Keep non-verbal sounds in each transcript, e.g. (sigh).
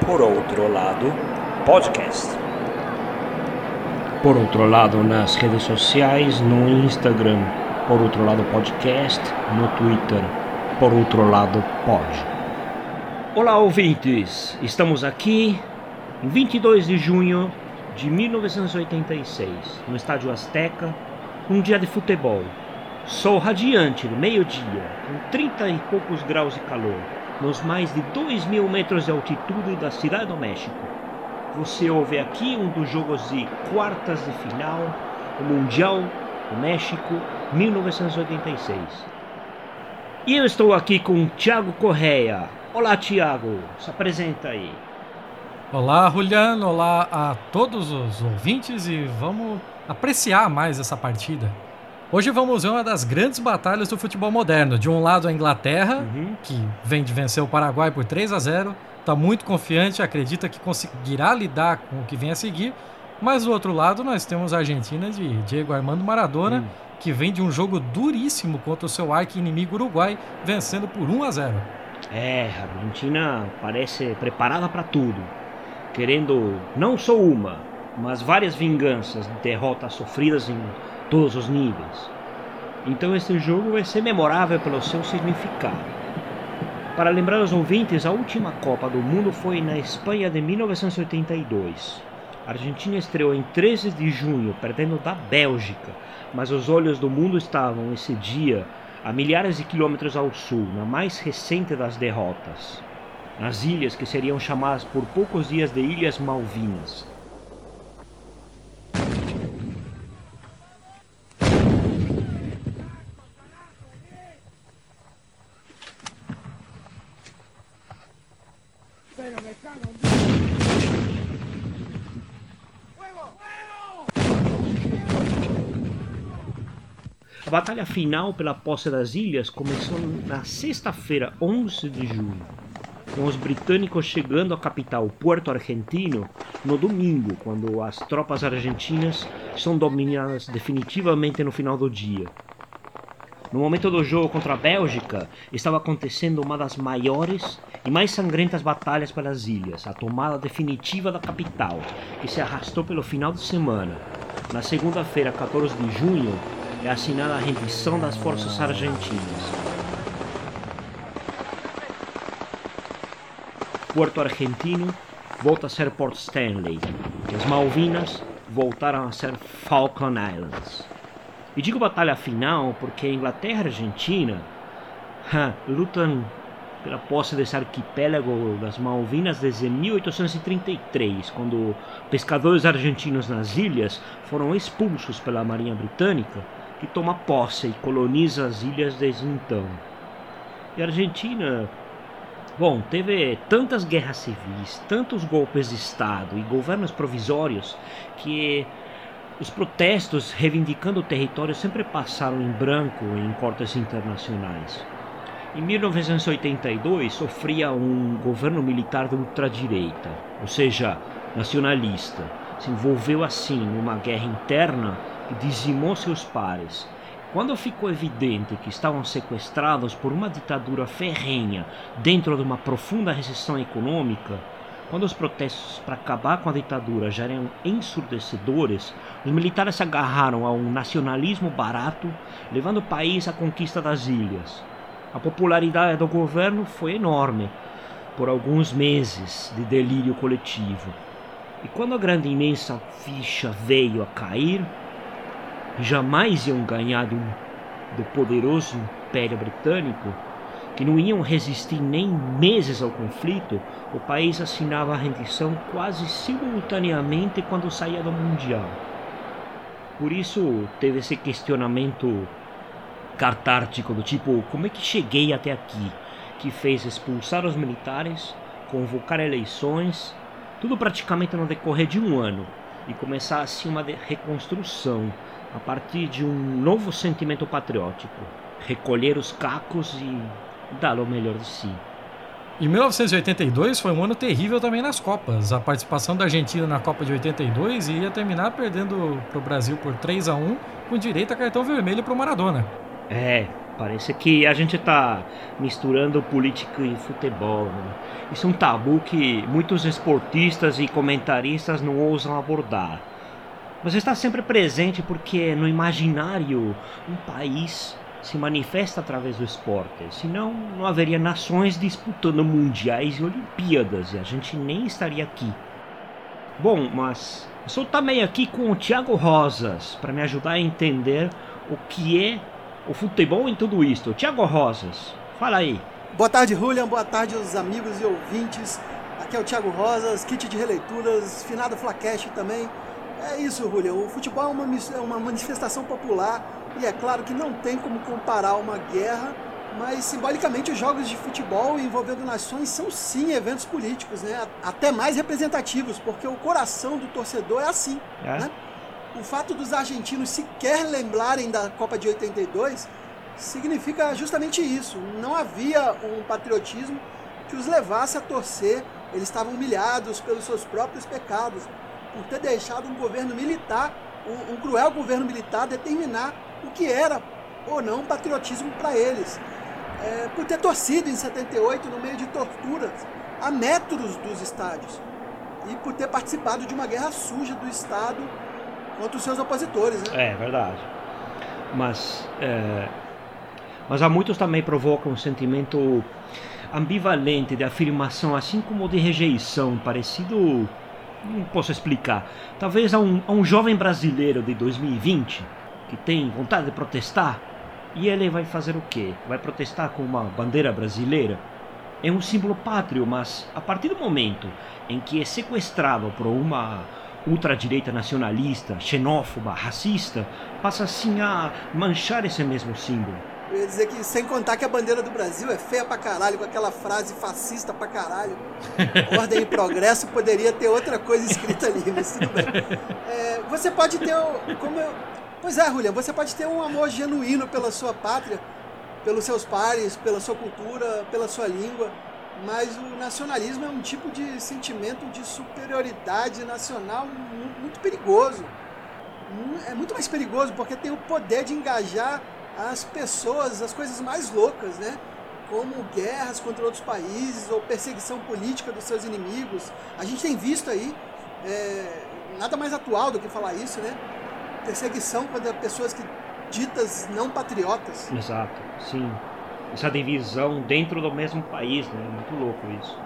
Por outro lado, podcast. Por outro lado, nas redes sociais, no Instagram, por outro lado, podcast, no Twitter, por outro lado, pod. Olá, ouvintes! Estamos aqui em 22 de junho de 1986, no Estádio Azteca, um dia de futebol. Sol radiante no meio-dia, com 30 e poucos graus de calor, nos mais de 2 mil metros de altitude da Cidade do México. Você ouve aqui um dos jogos de quartas de final do Mundial do México 1986. E eu estou aqui com Tiago Correia. Olá, Tiago, se apresenta aí. Olá, Juliano, olá a todos os ouvintes e vamos apreciar mais essa partida. Hoje vamos ver uma das grandes batalhas do futebol moderno. De um lado a Inglaterra, uhum. que vem de vencer o Paraguai por 3 a 0, está muito confiante, acredita que conseguirá lidar com o que vem a seguir. Mas do outro lado nós temos a Argentina de Diego Armando Maradona, uhum. que vem de um jogo duríssimo contra o seu arqui-inimigo Uruguai, vencendo por 1 a 0. É, a Argentina parece preparada para tudo, querendo não só uma, mas várias vinganças de derrotas sofridas em todos os níveis. Então este jogo vai ser memorável pelo seu significado. Para lembrar os ouvintes, a última Copa do Mundo foi na Espanha de 1982. A Argentina estreou em 13 de junho, perdendo da Bélgica, mas os olhos do mundo estavam esse dia a milhares de quilômetros ao sul, na mais recente das derrotas, nas ilhas que seriam chamadas por poucos dias de Ilhas Malvinas. Batalha final pela posse das ilhas começou na sexta-feira, 11 de julho, com os britânicos chegando à capital Puerto Argentino no domingo, quando as tropas argentinas são dominadas definitivamente no final do dia. No momento do jogo contra a Bélgica, estava acontecendo uma das maiores e mais sangrentas batalhas pelas ilhas, a tomada definitiva da capital, que se arrastou pelo final de semana. Na segunda-feira, 14 de junho, é assinada a rendição das forças argentinas. Porto Argentino volta a ser Port Stanley, e as Malvinas voltaram a ser Falkland Islands. E digo batalha final porque Inglaterra e Argentina lutam pela posse desse arquipélago das Malvinas desde 1833, quando pescadores argentinos nas ilhas foram expulsos pela Marinha Britânica, que toma posse e coloniza as ilhas desde então. E a Argentina, bom, teve tantas guerras civis, tantos golpes de Estado e governos provisórios que os protestos reivindicando o território sempre passaram em branco em cortes internacionais. Em 1982 sofria um governo militar de ultradireita, ou seja, nacionalista. Se envolveu assim numa guerra interna dizimou seus pares. Quando ficou evidente que estavam sequestrados por uma ditadura ferrenha dentro de uma profunda recessão econômica, quando os protestos para acabar com a ditadura já eram ensurdecedores, os militares se agarraram a um nacionalismo barato, levando o país à conquista das ilhas. A popularidade do governo foi enorme por alguns meses de delírio coletivo. E quando a grande imensa ficha veio a cair, jamais iam ganhar do, do poderoso Império Britânico, que não iam resistir nem meses ao conflito, o país assinava a rendição quase simultaneamente quando saía do Mundial. Por isso teve esse questionamento cartártico do tipo: como é que cheguei até aqui? Que fez expulsar os militares, convocar eleições, tudo praticamente no decorrer de um ano, e começar assim uma reconstrução a partir de um novo sentimento patriótico, recolher os cacos e dar o melhor de si. E 1982 foi um ano terrível também nas Copas. A participação da Argentina na Copa de 82 ia terminar perdendo para o Brasil por 3 a 1 com direito a cartão vermelho para o Maradona. É, Parece que a gente está misturando política e futebol. Né? Isso é um tabu que muitos esportistas e comentaristas não ousam abordar. Mas está sempre presente porque no imaginário um país se manifesta através do esporte. Senão não haveria nações disputando mundiais e Olimpíadas e a gente nem estaria aqui. Bom, mas estou também aqui com o Thiago Rosas para me ajudar a entender o que é o futebol em tudo isto. Tiago Rosas, fala aí. Boa tarde, Julian. Boa tarde aos amigos e ouvintes. Aqui é o Tiago Rosas, kit de releituras, finado Flacast também. É isso, Julian. O futebol é uma, é uma manifestação popular e é claro que não tem como comparar uma guerra, mas simbolicamente os jogos de futebol envolvendo nações são sim eventos políticos, né? Até mais representativos, porque o coração do torcedor é assim, é. né? O fato dos argentinos sequer lembrarem da Copa de 82 significa justamente isso. Não havia um patriotismo que os levasse a torcer. Eles estavam humilhados pelos seus próprios pecados, por ter deixado um governo militar, um, um cruel governo militar, determinar o que era ou não patriotismo para eles. É, por ter torcido em 78 no meio de torturas a metros dos estádios e por ter participado de uma guerra suja do Estado contra os seus opositores, né? É, verdade. Mas, é, mas há muitos também provocam um sentimento ambivalente de afirmação, assim como de rejeição, parecido. Não posso explicar. Talvez a um, a um jovem brasileiro de 2020 que tem vontade de protestar e ele vai fazer o quê? Vai protestar com uma bandeira brasileira? É um símbolo pátrio, mas a partir do momento em que é sequestrado por uma ultradireita nacionalista, xenófoba, racista, passa assim a manchar esse mesmo símbolo. Eu ia dizer que, sem contar que a bandeira do Brasil é feia pra caralho, com aquela frase fascista pra caralho. (laughs) Ordem e progresso poderia ter outra coisa escrita ali, mas tudo bem. É, você pode ter. Como eu, pois é, Julian, você pode ter um amor genuíno pela sua pátria, pelos seus pares, pela sua cultura, pela sua língua mas o nacionalismo é um tipo de sentimento de superioridade nacional muito perigoso. É muito mais perigoso porque tem o poder de engajar as pessoas, as coisas mais loucas, né? Como guerras contra outros países ou perseguição política dos seus inimigos. A gente tem visto aí, é, nada mais atual do que falar isso, né? Perseguição contra pessoas que ditas não patriotas. Exato, sim essa divisão dentro do mesmo país, né? Muito louco isso.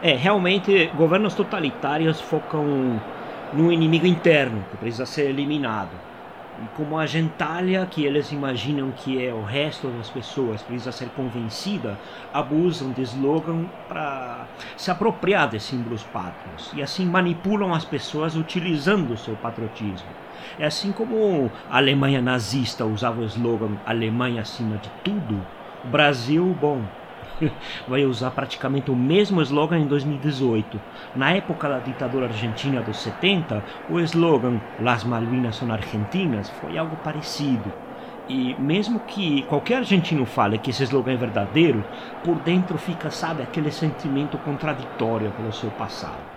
É, realmente, governos totalitários focam no inimigo interno, que precisa ser eliminado. E como a gentalha que eles imaginam que é o resto das pessoas precisa ser convencida, abusam de slogan para se apropriar de símbolos pátrios e assim manipulam as pessoas utilizando o seu patriotismo. É assim como a Alemanha nazista usava o slogan Alemanha acima de tudo, Brasil, bom, (laughs) vai usar praticamente o mesmo slogan em 2018. Na época da ditadura argentina dos 70, o slogan Las Malvinas são argentinas foi algo parecido. E mesmo que qualquer argentino fale que esse slogan é verdadeiro, por dentro fica, sabe, aquele sentimento contraditório pelo seu passado.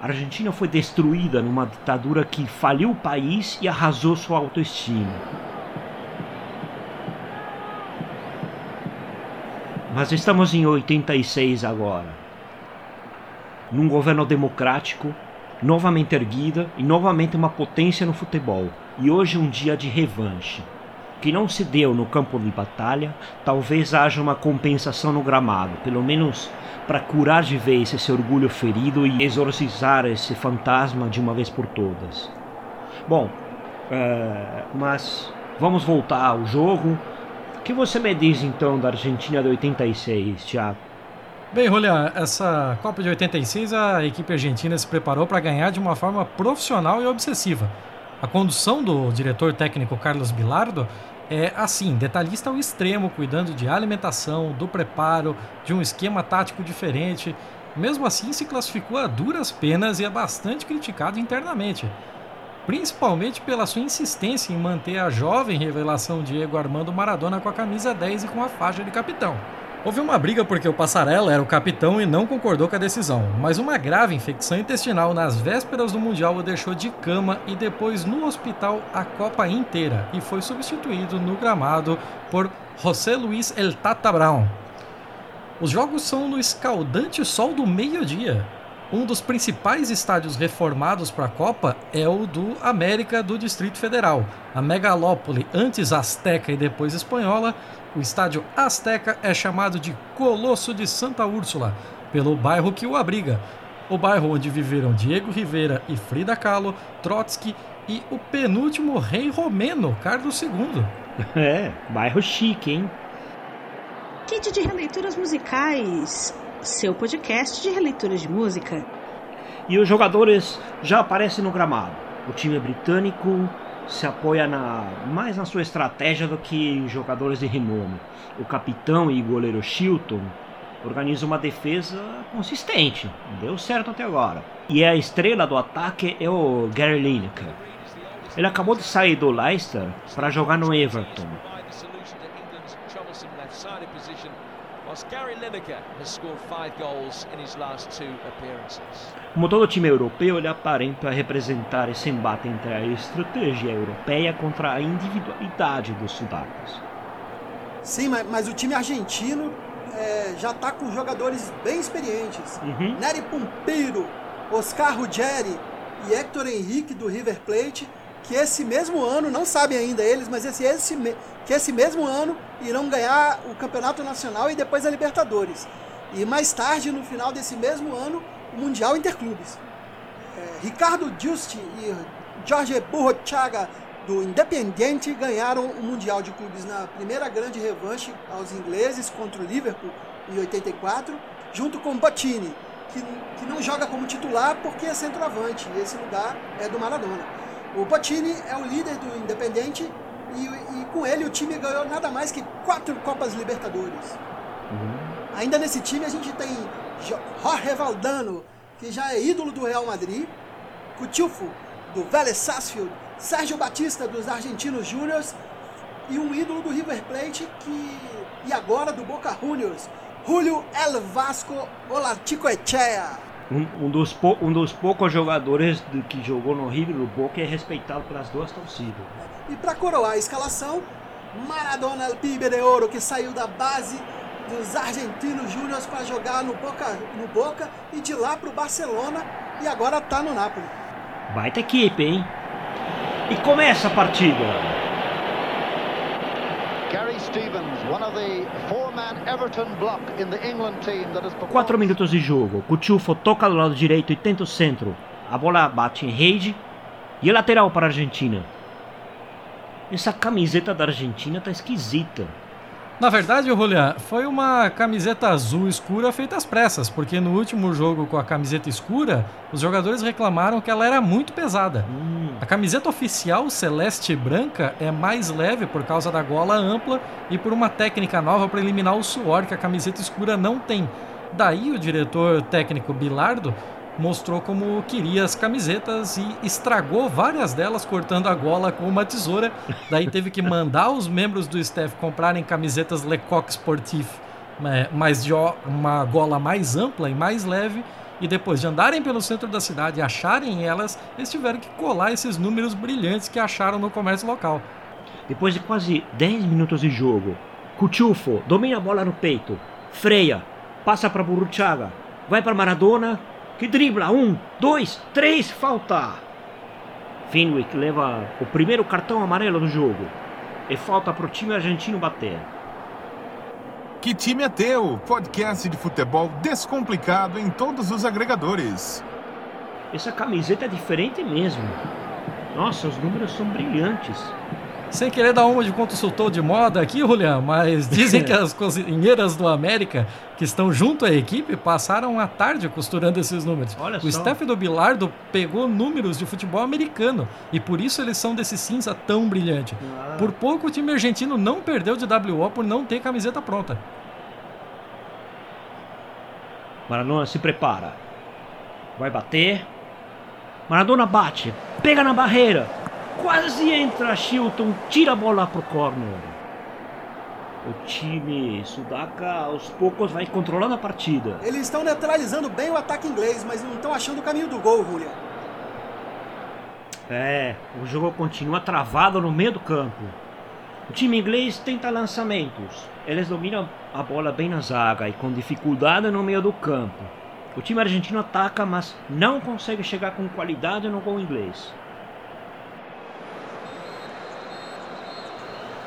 A Argentina foi destruída numa ditadura que faliu o país e arrasou sua autoestima. Mas estamos em 86 agora. Num governo democrático, novamente erguida e novamente uma potência no futebol. E hoje um dia de revanche. Que não se deu no campo de batalha, talvez haja uma compensação no gramado, pelo menos para curar de vez esse orgulho ferido e exorcizar esse fantasma de uma vez por todas. Bom, uh, mas vamos voltar ao jogo que você me diz então da Argentina de 86, Thiago? Bem, Julian, essa Copa de 86 a equipe argentina se preparou para ganhar de uma forma profissional e obsessiva. A condução do diretor técnico Carlos Bilardo é assim, detalhista ao extremo, cuidando de alimentação, do preparo, de um esquema tático diferente. Mesmo assim, se classificou a duras penas e é bastante criticado internamente principalmente pela sua insistência em manter a jovem revelação Diego Armando Maradona com a camisa 10 e com a faixa de capitão. Houve uma briga porque o Passarella era o capitão e não concordou com a decisão, mas uma grave infecção intestinal nas vésperas do Mundial o deixou de cama e depois no hospital a Copa inteira e foi substituído no gramado por José Luiz El Tata Brown. Os jogos são no escaldante sol do meio-dia. Um dos principais estádios reformados para a Copa é o do América do Distrito Federal, a megalópole antes Azteca e depois espanhola. O estádio Azteca é chamado de Colosso de Santa Úrsula, pelo bairro que o abriga. O bairro onde viveram Diego Rivera e Frida Kahlo, Trotsky e o penúltimo rei romeno, Carlos II. (laughs) É, bairro chique, hein? Kit de Releituras Musicais, seu podcast de releituras de música. E os jogadores já aparecem no gramado. O time britânico se apoia na, mais na sua estratégia do que em jogadores de renome. O capitão e goleiro Chilton organiza uma defesa consistente. Deu certo até agora. E a estrela do ataque é o Gary Lineker. Ele acabou de sair do Leicester para jogar no Everton. Como todo time europeu, ele aparenta representar esse embate entre a estratégia europeia contra a individualidade dos sudacos. Sim, mas, mas, o time argentino é, já está com jogadores bem experientes. Uhum. Nery Pompeiro, Oscar Ruggeri e Hector Henrique do River Plate que esse mesmo ano, não sabem ainda eles, mas esse, esse, que esse mesmo ano irão ganhar o Campeonato Nacional e depois a Libertadores. E mais tarde, no final desse mesmo ano, o Mundial Interclubes. É, Ricardo Giusti e Jorge Burrochaga do Independiente ganharam o Mundial de Clubes na primeira grande revanche aos ingleses contra o Liverpool em 84, junto com Bottini, que, que não joga como titular porque é centroavante, e esse lugar é do Maradona. O Bottini é o líder do Independente e, e, com ele o time ganhou nada mais que quatro Copas Libertadores. Uhum. Ainda nesse time a gente tem Jorge Valdano, que já é ídolo do Real Madrid, Cutilfo, do Vélez Sarsfield, Sérgio Batista, dos Argentinos Júniors, e um ídolo do River Plate que, e agora do Boca Juniors, Julio El Vasco Olarticoechea. Um, um, dos um dos poucos jogadores do, que jogou no River do Boca é respeitado pelas duas torcidas. E para coroar a escalação, Maradona Pibe de Ouro, que saiu da base dos argentinos júniores para jogar no Boca, no Boca e de lá para o Barcelona e agora está no Napoli. Baita equipe, hein? E começa a partida. Quatro minutos de jogo. Cuchufo toca do lado direito e tenta o centro. A bola bate em rede e é lateral para a Argentina. Essa camiseta da Argentina tá esquisita. Na verdade, Julian, foi uma camiseta azul escura feita às pressas, porque no último jogo com a camiseta escura, os jogadores reclamaram que ela era muito pesada. Hum. A camiseta oficial celeste e branca é mais leve por causa da gola ampla e por uma técnica nova para eliminar o suor que a camiseta escura não tem. Daí o diretor técnico Bilardo mostrou como queria as camisetas e estragou várias delas cortando a gola com uma tesoura. Daí teve que mandar os membros do staff comprarem camisetas Lecoq Sportif, né, mas de uma gola mais ampla e mais leve. E depois de andarem pelo centro da cidade e acharem elas, eles tiveram que colar esses números brilhantes que acharam no comércio local. Depois de quase 10 minutos de jogo, Cuchufo domina a bola no peito, freia, passa para Burruchaga, vai para Maradona que dribla. Um, dois, três, falta. Finwick leva o primeiro cartão amarelo do jogo. E falta para o time argentino bater. Que time é teu? Podcast de futebol descomplicado em todos os agregadores. Essa camiseta é diferente mesmo. Nossa, os números são brilhantes. Sem querer dar uma de consultor de moda aqui, Julian, mas (laughs) dizem que as cozinheiras do América que estão junto à equipe passaram a tarde costurando esses números. Olha o só. staff do Bilardo pegou números de futebol americano e por isso eles são desse cinza tão brilhante. Ah. Por pouco o time argentino não perdeu de WO por não ter camiseta pronta. Maradona se prepara. Vai bater. Maradona bate. Pega na barreira. Quase entra Chilton. Tira a bola pro corner. O time sudaca aos poucos vai controlando a partida. Eles estão neutralizando bem o ataque inglês, mas não estão achando o caminho do gol, Julian. É, o jogo continua travado no meio do campo. O time inglês tenta lançamentos. Eles dominam a bola bem na zaga e com dificuldade no meio do campo. O time argentino ataca, mas não consegue chegar com qualidade no gol inglês.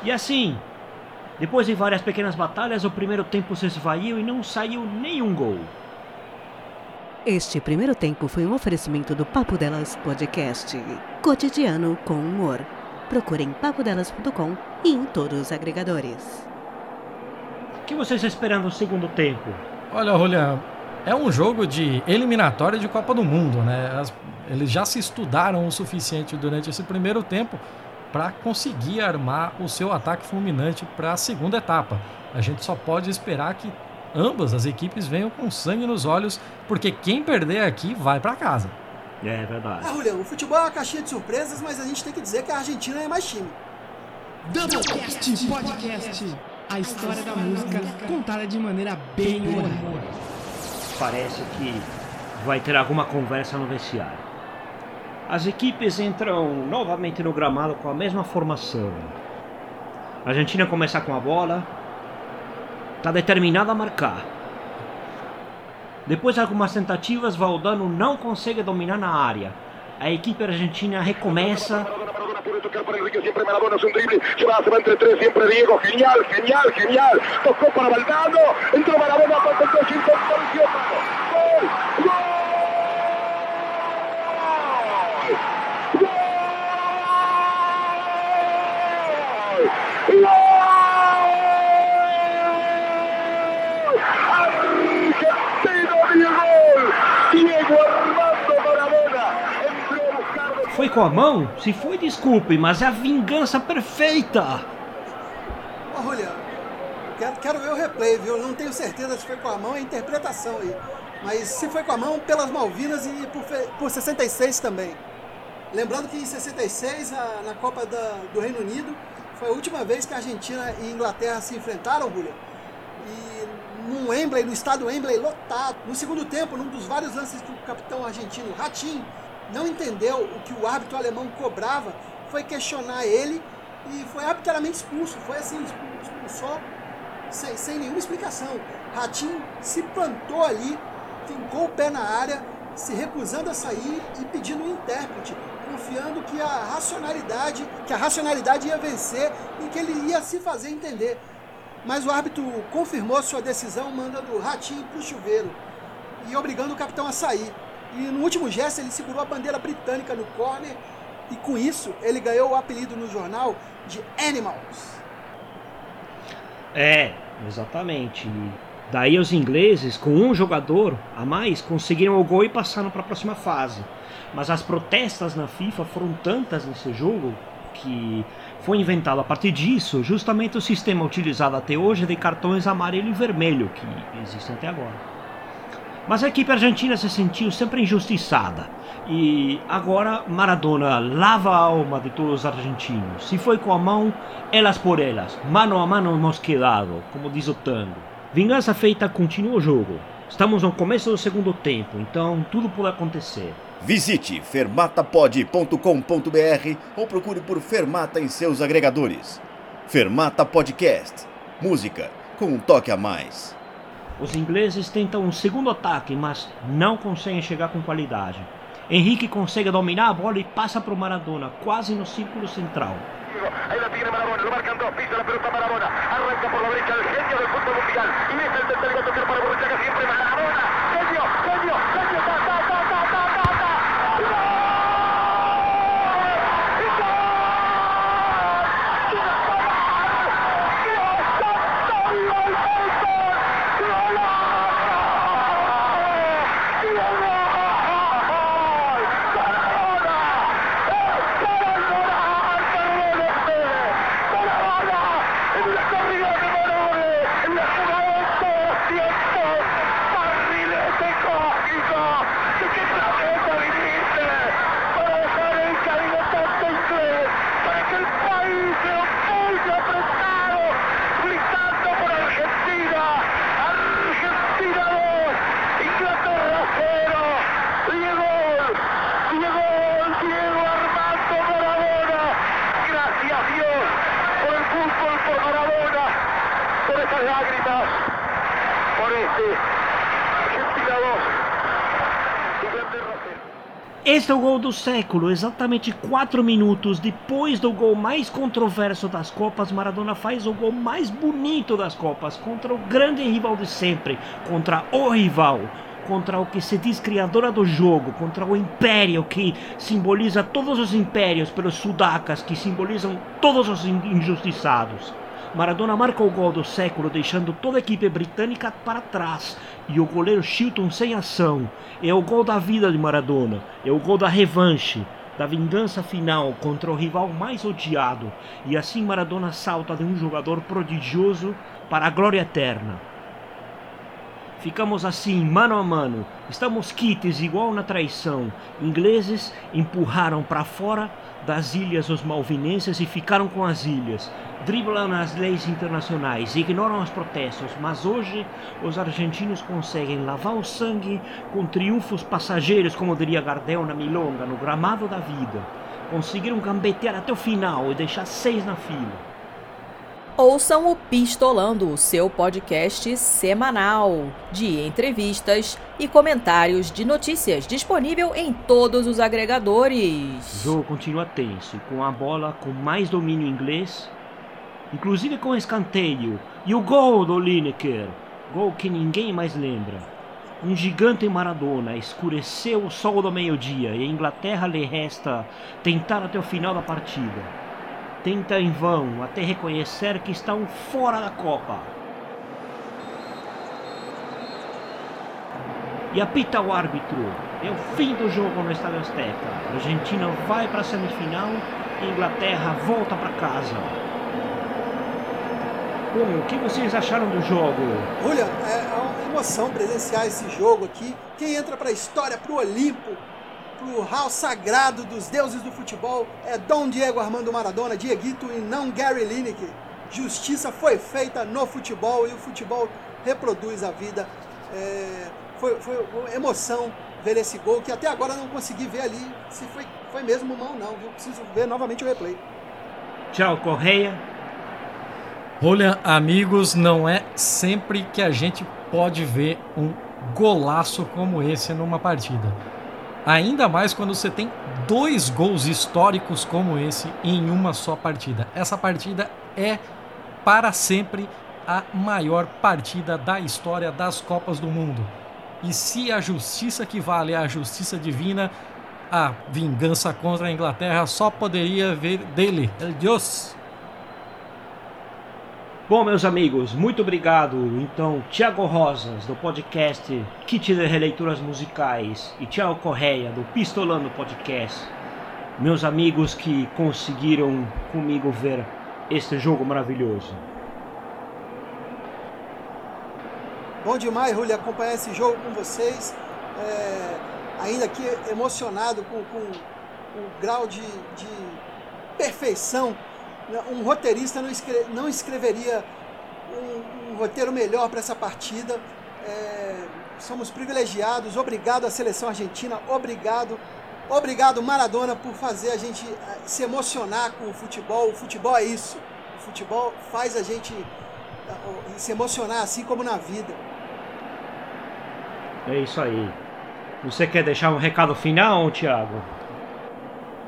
E assim, depois de várias pequenas batalhas, o primeiro tempo se esvaiu e não saiu nenhum gol. Este primeiro tempo foi um oferecimento do Papo Delas Podcast, cotidiano com humor. Procure em papodelas.com e em todos os agregadores. O que vocês esperam no segundo tempo? Olha, Julian, é um jogo de eliminatória de Copa do Mundo, né? As, eles já se estudaram o suficiente durante esse primeiro tempo para conseguir armar o seu ataque fulminante para a segunda etapa. A gente só pode esperar que ambas as equipes venham com sangue nos olhos, porque quem perder aqui vai para casa. É verdade. Ah, Julião, o futebol é uma caixinha de surpresas, mas a gente tem que dizer que a Argentina é mais time. Doublecast Podcast. A história da música contada de maneira bem humorada. Parece que vai ter alguma conversa no vestiário. As equipes entram novamente no gramado com a mesma formação. A Argentina começa com a bola, está determinada a marcar. Depois de algumas tentativas, Valdano não consegue dominar na área. A equipe argentina recomeça. Tocar para Enrique, siempre Maradona es un drible, se va, se va entre tres, siempre Diego, genial, genial, genial, tocó para Valdano, entró Maradona, el com a mão? Se foi, desculpe, mas é a vingança perfeita. Julião, quero, quero ver o replay, viu? Não tenho certeza se foi com a mão, é interpretação aí. Mas se foi com a mão, pelas Malvinas e por, por 66 também. Lembrando que em 66, a, na Copa da, do Reino Unido, foi a última vez que a Argentina e a Inglaterra se enfrentaram, Julião. E num Wembley, no estádio Wembley lotado. No segundo tempo, num dos vários lances que o capitão argentino Ratinho não entendeu o que o árbitro alemão cobrava, foi questionar ele e foi arbitrariamente expulso. Foi assim, expulsou sem, sem nenhuma explicação. Ratinho se plantou ali, fincou o pé na área, se recusando a sair e pedindo um intérprete, confiando que a racionalidade, que a racionalidade ia vencer e que ele ia se fazer entender. Mas o árbitro confirmou sua decisão, mandando o Ratinho para o chuveiro e obrigando o capitão a sair. E no último gesto ele segurou a bandeira britânica no corner e com isso ele ganhou o apelido no jornal de Animals. É, exatamente. Daí os ingleses, com um jogador a mais, conseguiram o gol e passaram para a próxima fase. Mas as protestas na FIFA foram tantas nesse jogo que foi inventado a partir disso justamente o sistema utilizado até hoje de cartões amarelo e vermelho que existe até agora. Mas a equipe argentina se sentiu sempre injustiçada. E agora Maradona lava a alma de todos os argentinos. Se foi com a mão, elas por elas, mano a mano hemos quedado, como diz o tango. Vingança feita continua o jogo. Estamos no começo do segundo tempo, então tudo pode acontecer. Visite fermatapod.com.br ou procure por Fermata em seus agregadores. Fermata Podcast. Música com um toque a mais. Os ingleses tentam um segundo ataque, mas não conseguem chegar com qualidade. Henrique consegue dominar a bola e passa para o Maradona, quase no círculo central. Ahí la tiene Maradona, lo marcan dos, pisa la pelota Maradona, arranca por la derecha el genio del fútbol mundial, y el tocar para siempre Este é o gol do século, exatamente 4 minutos depois do gol mais controverso das Copas, Maradona faz o gol mais bonito das Copas contra o grande rival de sempre, contra o rival, contra o que se diz criadora do jogo, contra o império que simboliza todos os impérios pelos sudacas que simbolizam todos os in- injustiçados. Maradona marca o gol do século, deixando toda a equipe britânica para trás e o goleiro Chilton sem ação. É o gol da vida de Maradona, é o gol da revanche, da vingança final contra o rival mais odiado. E assim Maradona salta de um jogador prodigioso para a glória eterna. Ficamos assim, mano a mano. Estamos quites igual na traição. Ingleses empurraram para fora das ilhas os malvinenses e ficaram com as ilhas. Driblam as leis internacionais, ignoram os protestos, mas hoje os argentinos conseguem lavar o sangue com triunfos passageiros, como diria Gardel na Milonga, no gramado da vida. Conseguiram gambetear até o final e deixar seis na fila. Ouçam o Pistolando, seu podcast semanal de entrevistas e comentários de notícias disponível em todos os O agregadores. jogo continua tenso, com a bola com mais domínio inglês, inclusive com escanteio. E o gol do Lineker, gol que ninguém mais lembra. Um gigante Maradona escureceu o sol do meio-dia e a Inglaterra lhe resta tentar até o final da partida. Tenta em vão até reconhecer que estão fora da Copa. E apita o árbitro. É o fim do jogo no Estádio Azteca. A Argentina vai para a semifinal e a Inglaterra volta para casa. Bom, o que vocês acharam do jogo? Olha, é uma emoção presenciar esse jogo aqui. Quem entra para a história, para o Olimpo, para o hall sagrado dos deuses do futebol é Dom Diego Armando Maradona, Dieguito e não Gary Lineker. Justiça foi feita no futebol e o futebol reproduz a vida. É, foi, foi emoção ver esse gol que até agora não consegui ver ali se foi, foi mesmo mão não, viu? Preciso ver novamente o replay. Tchau, Correia. Olha, amigos, não é sempre que a gente pode ver um golaço como esse numa partida. Ainda mais quando você tem dois gols históricos como esse em uma só partida. Essa partida é para sempre a maior partida da história das Copas do Mundo. E se a justiça que vale é a justiça divina, a vingança contra a Inglaterra só poderia vir dele, el Dios. Bom, meus amigos, muito obrigado. Então, Tiago Rosas, do podcast Kit de Releituras Musicais, e Tiago Correia, do Pistolando Podcast, meus amigos que conseguiram comigo ver este jogo maravilhoso. Bom demais, Rúlio, acompanhar esse jogo com vocês. É, ainda aqui emocionado com, com, com o grau de, de perfeição. Um roteirista não, escre não escreveria um, um, roteiro melhor para essa partida. É, somos privilegiados. Obrigado à seleção argentina. Obrigado. Obrigado, Maradona, por fazer a gente se emocionar com o futebol. O futebol é isso. O futebol faz a gente se emocionar assim como na vida. É isso aí. Você quer deixar um recado final, Thiago?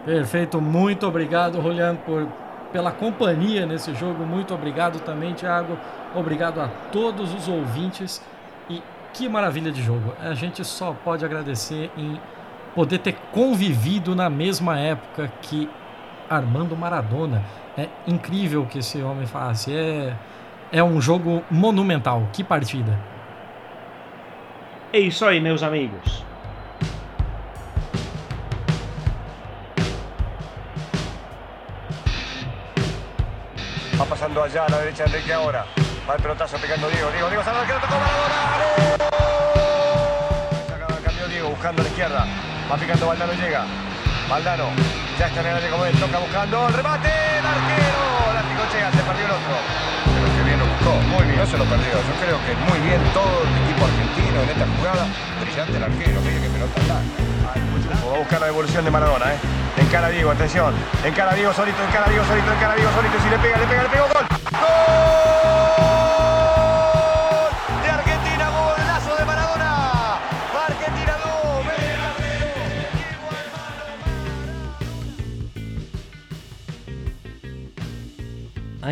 Perfeito, muito obrigado, Juliano, por, pela companhia nesse jogo. Muito obrigado também, Thiago. Obrigado a todos os ouvintes. E que maravilha de jogo. A gente só pode agradecer em poder ter convivido na mesma época que Armando Maradona. É incrível o que esse homem faz. É, é um jogo monumental. Que partida! É isso aí, meus amigos. Va pasando allá a la derecha Enrique ahora. Va el pelotazo pegando Diego. Diego, Diego Salvador que lo tocó Maradona. ¡Gol! Cambió Diego buscando a la izquierda. Va picando Valdano llega. Valdano. Ya está en el área como él. Toca buscando. El remate. El arquero. El llega. Se perdió el otro. No se lo perdió. Yo creo que muy bien todo el equipo argentino en esta jugada. Brillante el arquero. Mire que pelota está. Va a buscar la devolución de Maradona, ¿eh? Encara Diego, atención. Encara Diego solito, encara Diego solito, encara Diego solito. Si le pega, le pega, le pega. ¡Gol! Gol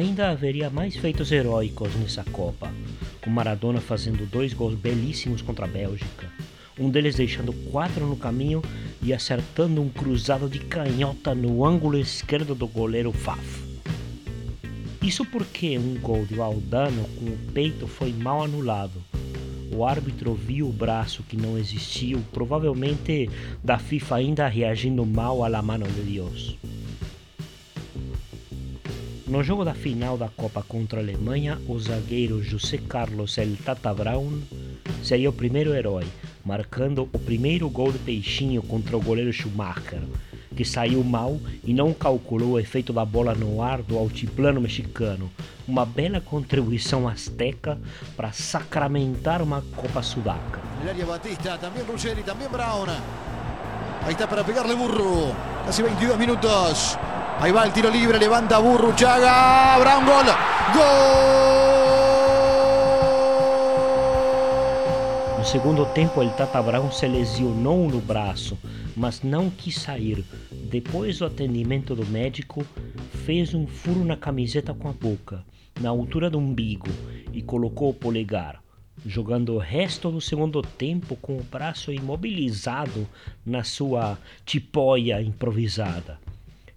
Ainda haveria mais feitos heróicos nessa Copa, com Maradona fazendo dois gols belíssimos contra a Bélgica, um deles deixando quatro no caminho e acertando um cruzado de canhota no ângulo esquerdo do goleiro Faf. Isso porque um gol de Valdano com o peito foi mal anulado. O árbitro viu o braço que não existiu, provavelmente da FIFA ainda reagindo mal à la mano de Deus. No jogo da final da Copa contra a Alemanha, o zagueiro José Carlos El Tata Brown seria o primeiro herói, marcando o primeiro gol de peixinho contra o goleiro Schumacher, que saiu mal e não calculou o efeito da bola no ar do altiplano mexicano. Uma bela contribuição azteca para sacramentar uma Copa Sudaca. El Batista, também Ruggeri, também Brown. Ahí está para pegarle burro. Casi 22 minutos. Ahí va el tiro libre, levanta Burro, Chaga, Brown, gol. Gol! No segundo tempo, el Tata Brown se lesionou no braço, mas não quis sair. Depois do atendimento do médico, fez um furo na camiseta com a boca, na altura do umbigo, e colocou o polegar jogando o resto do segundo tempo com o braço imobilizado na sua tipóia improvisada.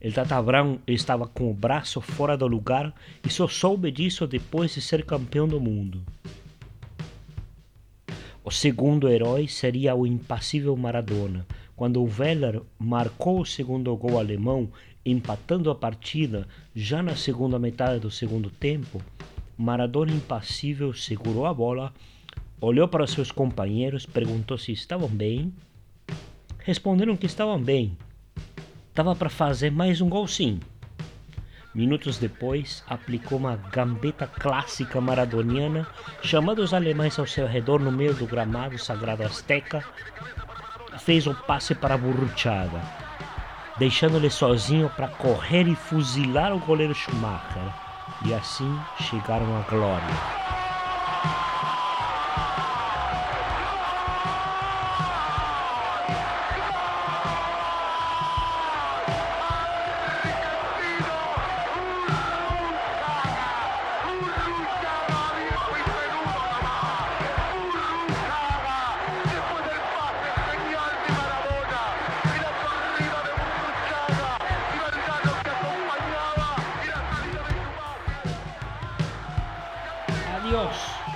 El Tata Brown estava com o braço fora do lugar e só soube disso depois de ser campeão do mundo. O segundo herói seria o impassível Maradona, quando o Weller marcou o segundo gol alemão, empatando a partida já na segunda metade do segundo tempo. Maradona impassível segurou a bola, olhou para seus companheiros, perguntou se estavam bem. Responderam que estavam bem Tava para fazer mais um gol sim. Minutos depois, aplicou uma gambeta clássica maradoniana, chamando os alemães ao seu redor no meio do gramado sagrado azteca, fez o passe para Burruchaga, deixando ele sozinho para correr e fuzilar o goleiro Schumacher, e assim chegaram à glória. Adiós.